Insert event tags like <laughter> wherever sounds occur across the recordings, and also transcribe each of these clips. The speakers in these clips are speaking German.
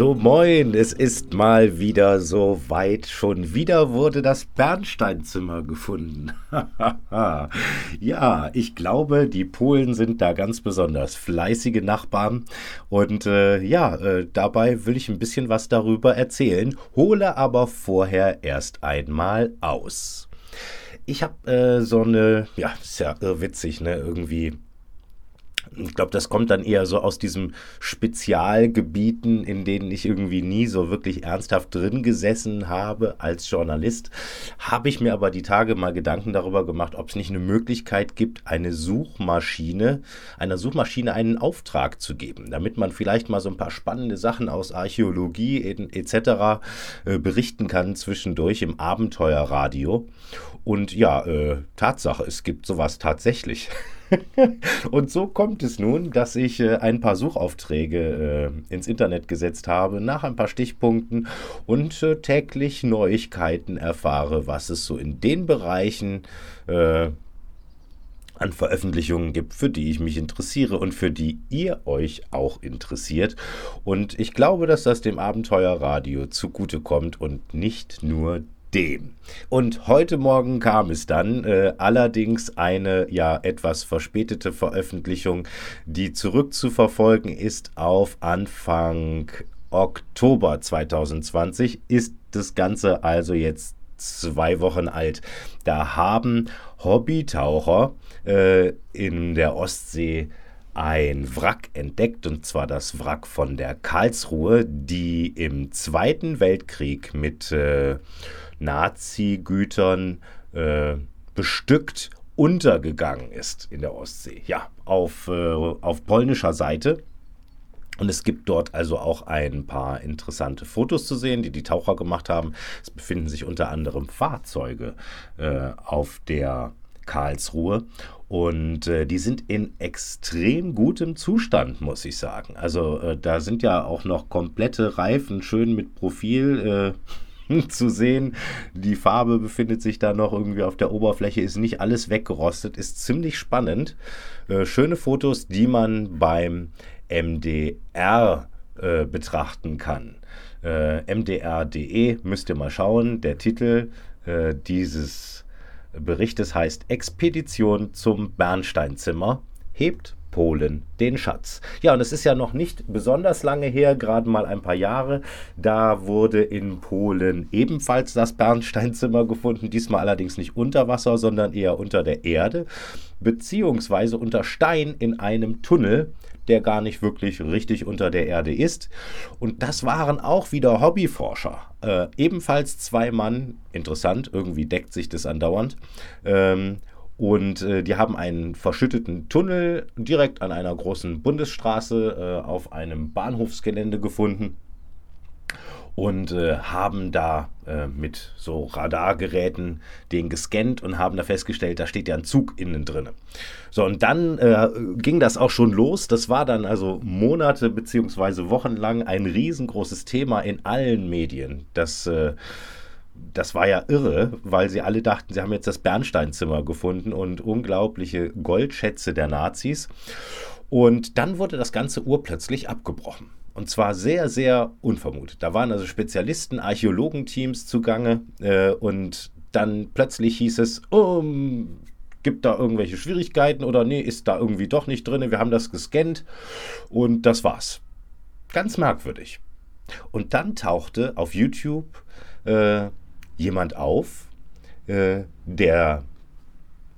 So moin, es ist mal wieder so weit. Schon wieder wurde das Bernsteinzimmer gefunden. <laughs> ja, ich glaube, die Polen sind da ganz besonders fleißige Nachbarn. Und äh, ja, äh, dabei will ich ein bisschen was darüber erzählen, hole aber vorher erst einmal aus. Ich habe äh, so eine, ja, ist ja witzig, ne, irgendwie ich glaube, das kommt dann eher so aus diesen Spezialgebieten, in denen ich irgendwie nie so wirklich ernsthaft drin gesessen habe als Journalist. Habe ich mir aber die Tage mal Gedanken darüber gemacht, ob es nicht eine Möglichkeit gibt, eine Suchmaschine, einer Suchmaschine einen Auftrag zu geben, damit man vielleicht mal so ein paar spannende Sachen aus Archäologie etc. Äh, berichten kann zwischendurch im Abenteuerradio. Und ja, äh, Tatsache, es gibt sowas tatsächlich. <laughs> <laughs> und so kommt es nun, dass ich äh, ein paar Suchaufträge äh, ins Internet gesetzt habe, nach ein paar Stichpunkten und äh, täglich Neuigkeiten erfahre, was es so in den Bereichen an Veröffentlichungen gibt, für die ich mich interessiere und für die ihr euch auch interessiert. Und ich glaube, dass das dem Abenteuerradio zugutekommt und nicht nur dem. Und heute Morgen kam es dann, äh, allerdings eine ja etwas verspätete Veröffentlichung, die zurückzuverfolgen ist auf Anfang Oktober 2020, ist das Ganze also jetzt zwei Wochen alt. Da haben Hobbytaucher äh, in der Ostsee ein Wrack entdeckt, und zwar das Wrack von der Karlsruhe, die im Zweiten Weltkrieg mit äh, Nazi-Gütern äh, bestückt untergegangen ist in der Ostsee. Ja, auf, äh, auf polnischer Seite. Und es gibt dort also auch ein paar interessante Fotos zu sehen, die die Taucher gemacht haben. Es befinden sich unter anderem Fahrzeuge äh, auf der Karlsruhe. Und äh, die sind in extrem gutem Zustand, muss ich sagen. Also äh, da sind ja auch noch komplette Reifen, schön mit Profil. Äh, <laughs> zu sehen. Die Farbe befindet sich da noch irgendwie auf der Oberfläche, ist nicht alles weggerostet, ist ziemlich spannend. Äh, schöne Fotos, die man beim MDR äh, betrachten kann. Äh, mdr.de müsst ihr mal schauen. Der Titel äh, dieses Berichtes heißt Expedition zum Bernsteinzimmer. Hebt Polen den Schatz. Ja, und es ist ja noch nicht besonders lange her, gerade mal ein paar Jahre. Da wurde in Polen ebenfalls das Bernsteinzimmer gefunden, diesmal allerdings nicht unter Wasser, sondern eher unter der Erde, beziehungsweise unter Stein in einem Tunnel der gar nicht wirklich richtig unter der Erde ist. Und das waren auch wieder Hobbyforscher. Äh, ebenfalls zwei Mann, interessant, irgendwie deckt sich das andauernd. Ähm, und äh, die haben einen verschütteten Tunnel direkt an einer großen Bundesstraße äh, auf einem Bahnhofsgelände gefunden und äh, haben da äh, mit so Radargeräten den gescannt und haben da festgestellt, da steht ja ein Zug innen drin. So, und dann äh, ging das auch schon los. Das war dann also Monate bzw. Wochen lang ein riesengroßes Thema in allen Medien. Das äh, das war ja irre, weil sie alle dachten, sie haben jetzt das Bernsteinzimmer gefunden und unglaubliche Goldschätze der Nazis. Und dann wurde das ganze urplötzlich abgebrochen. Und zwar sehr, sehr unvermutet. Da waren also Spezialisten, Archäologenteams zugange äh, und dann plötzlich hieß es, oh, gibt da irgendwelche Schwierigkeiten oder nee, ist da irgendwie doch nicht drin. Wir haben das gescannt und das war's. Ganz merkwürdig. Und dann tauchte auf YouTube äh, jemand auf, äh, der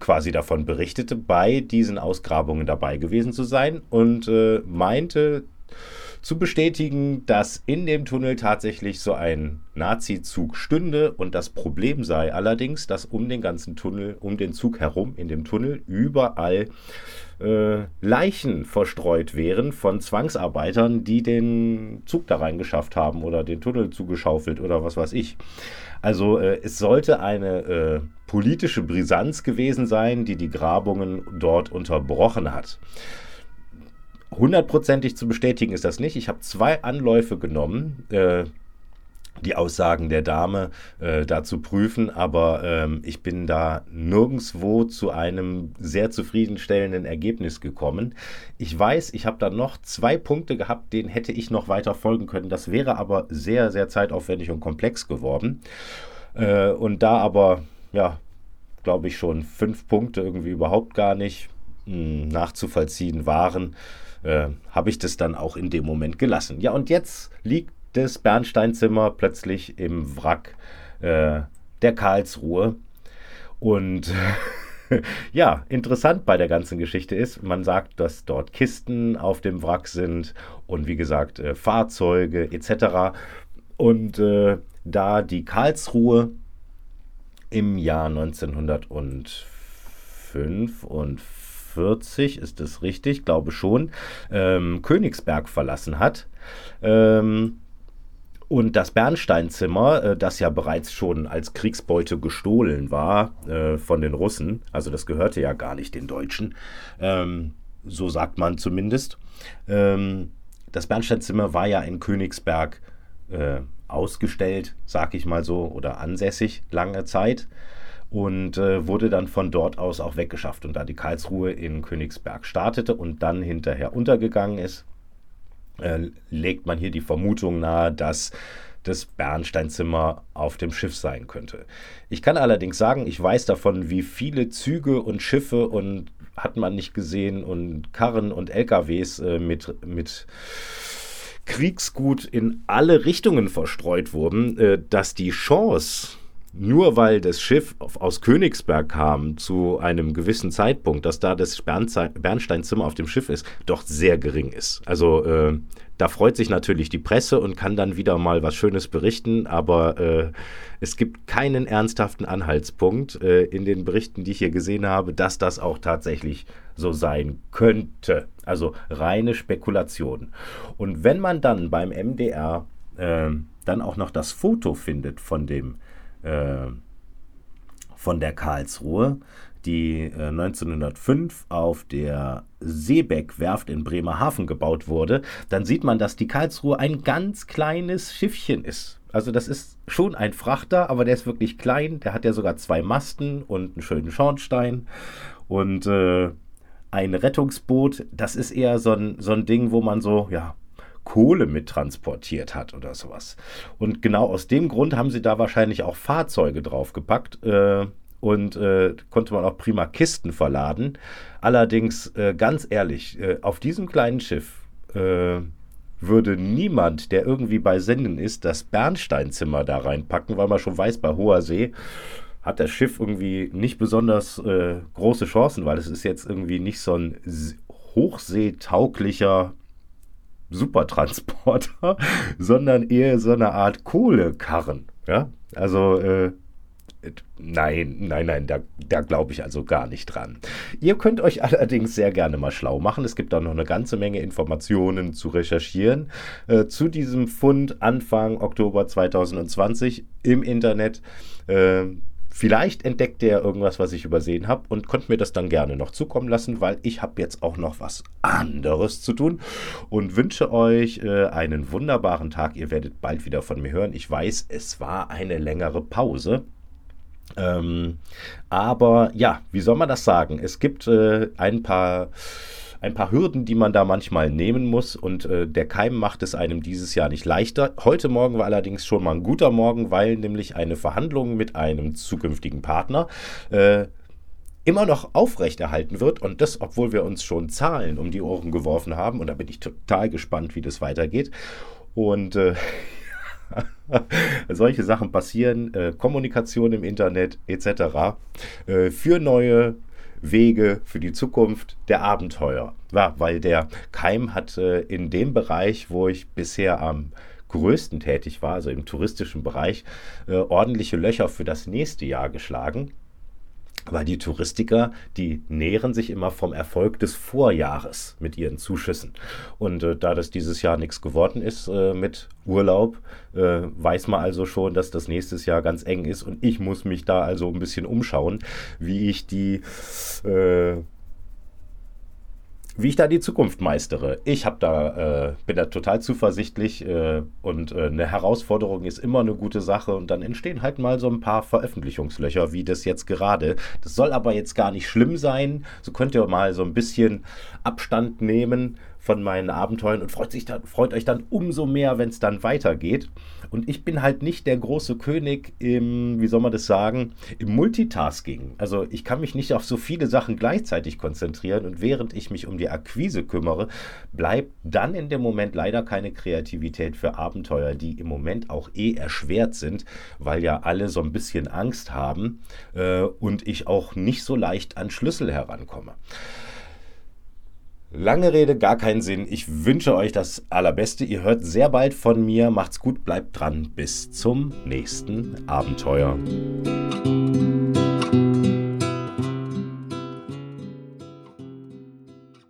quasi davon berichtete, bei diesen Ausgrabungen dabei gewesen zu sein und äh, meinte zu bestätigen, dass in dem Tunnel tatsächlich so ein Nazi-Zug stünde und das Problem sei allerdings, dass um den ganzen Tunnel, um den Zug herum in dem Tunnel überall äh, Leichen verstreut wären von Zwangsarbeitern, die den Zug da reingeschafft haben oder den Tunnel zugeschaufelt oder was weiß ich. Also äh, es sollte eine äh, politische Brisanz gewesen sein, die die Grabungen dort unterbrochen hat. Hundertprozentig zu bestätigen ist das nicht. Ich habe zwei Anläufe genommen. Äh, die Aussagen der Dame äh, da zu prüfen, aber ähm, ich bin da nirgendwo zu einem sehr zufriedenstellenden Ergebnis gekommen. Ich weiß, ich habe da noch zwei Punkte gehabt, denen hätte ich noch weiter folgen können. Das wäre aber sehr, sehr zeitaufwendig und komplex geworden. Äh, und da aber, ja, glaube ich schon fünf Punkte irgendwie überhaupt gar nicht mh, hm, nachzuvollziehen waren, äh, habe ich das dann auch in dem Moment gelassen. Ja, und jetzt liegt das Bernsteinzimmer plötzlich im Wrack äh, der Karlsruhe. Und <laughs> ja, interessant bei der ganzen Geschichte ist, man sagt, dass dort Kisten auf dem Wrack sind und wie gesagt äh, Fahrzeuge etc. Und äh, da die Karlsruhe im Jahr 1945 ist es richtig, glaube schon, ähm, Königsberg verlassen hat, ähm, und das Bernsteinzimmer, äh, das ja bereits schon als Kriegsbeute gestohlen war äh, von den Russen, also das gehörte ja gar nicht den Deutschen, ähm, so sagt man zumindest. Ähm, das Bernsteinzimmer war ja in Königsberg äh, ausgestellt, sag ich mal so, oder ansässig lange Zeit und wurde dann von dort aus auch weggeschafft. Und da die Karlsruhe in Königsberg startete und dann hinterher untergegangen ist, äh, legt man hier die Vermutung nahe, dass das Bernsteinzimmer auf dem Schiff sein könnte. Ich kann allerdings sagen, ich weiß davon, wie viele Züge und Schiffe und hat man nicht gesehen und Karren und LKWs äh, mit, mit Kriegsgut in alle Richtungen verstreut wurden, äh, dass die Chance, nur weil das Schiff aus Königsberg kam zu einem gewissen Zeitpunkt, dass da das Bernsteinzimmer auf dem Schiff ist, doch sehr gering ist. Also äh, da freut sich natürlich die Presse und kann dann wieder mal was Schönes berichten, aber äh, es gibt keinen ernsthaften Anhaltspunkt äh, in den Berichten, die ich hier gesehen habe, dass das auch tatsächlich so sein könnte. Also reine Spekulation. Und wenn man dann beim MDR äh, dann auch noch das Foto findet von dem äh, von der Karlsruhe, die äh, 1905 auf der Seebeck-Werft in Bremerhaven gebaut wurde, dann sieht man, dass die Karlsruhe ein ganz kleines Schiffchen ist. Also das ist schon ein Frachter, aber der ist wirklich klein. Der hat ja sogar zwei Masten und einen schönen Schornstein und äh, ein Rettungsboot. Das ist eher so ein, so ein Ding, wo man so, ja, Kohle mittransportiert hat oder sowas. Und genau aus dem Grund haben sie da wahrscheinlich auch Fahrzeuge draufgepackt. Äh, und äh, konnte man auch prima Kisten verladen. Allerdings, äh, ganz ehrlich, äh, auf diesem kleinen Schiff äh, würde niemand, der irgendwie bei Senden ist, das Bernsteinzimmer da reinpacken, weil man schon weiß, bei hoher See hat das Schiff irgendwie nicht besonders äh, große Chancen, weil es ist jetzt irgendwie nicht so ein hochseetauglicher Supertransporter, <laughs> sondern eher so eine Art Kohlekarren. Ja, also äh, Nein, nein, nein, da, da glaube ich also gar nicht dran. Ihr könnt euch <laughs> allerdings sehr gerne mal schlau machen. Es gibt da noch eine ganze Menge Informationen zu recherchieren äh, zu diesem Fund Anfang Oktober 2020 im Internet. Äh, Vielleicht entdeckt er irgendwas, was ich übersehen habe und konnte mir das dann gerne noch zukommen lassen, weil ich habe jetzt auch noch was anderes zu tun und wünsche euch äh, einen wunderbaren Tag. Ihr werdet bald wieder von mir hören. Ich weiß, es war eine längere Pause. Ähm, aber ja, wie soll man das sagen? Es gibt äh, ein paar ein paar Hürden, die man da manchmal nehmen muss und äh, der Keim macht es einem dieses Jahr nicht leichter. Heute Morgen war allerdings schon mal ein guter Morgen, weil nämlich eine Verhandlung mit einem zukünftigen Partner äh, immer noch aufrechterhalten wird und das, obwohl wir uns schon Zahlen um die Ohren geworfen haben und da bin ich total gespannt, wie das weitergeht. Und äh, <laughs> solche Sachen passieren, äh, Kommunikation im Internet etc. Äh, für neue Wege für die Zukunft der Abenteuer. Ja, weil der Keim hat in dem Bereich, wo ich bisher am größten tätig war, also im touristischen Bereich, äh, ordentliche Löcher für das nächste Jahr geschlagen. Weil die Touristiker, die nähren sich immer vom Erfolg des Vorjahres mit ihren Zuschüssen. Und äh, da das dieses Jahr nichts geworden ist äh, mit Urlaub, äh, weiß man also schon, dass das nächstes Jahr ganz eng ist. Und ich muss mich da also ein bisschen umschauen, wie ich die äh, wie ich da die Zukunft meistere. Ich habe da, äh, bin da total zuversichtlich äh, und äh, eine Herausforderung ist immer eine gute Sache und dann entstehen halt mal so ein paar Veröffentlichungslöcher, wie das jetzt gerade. Das soll aber jetzt gar nicht schlimm sein. So könnt ihr mal so ein bisschen Abstand nehmen von meinen Abenteuern und freut, sich dann, freut euch dann umso mehr, wenn es dann weitergeht. Und ich bin halt nicht der große König im, wie soll man das sagen, im Multitasking. Also ich kann mich nicht auf so viele Sachen gleichzeitig konzentrieren und während ich mich um die Akquise kümmere, bleibt dann in dem Moment leider keine Kreativität für Abenteuer, die im Moment auch eh erschwert sind, weil ja alle so ein bisschen Angst haben äh, und ich auch nicht so leicht an Schlüssel herankomme. Lange Rede, gar keinen Sinn. Ich wünsche euch das Allerbeste. Ihr hört sehr bald von mir. Macht's gut, bleibt dran. Bis zum nächsten Abenteuer.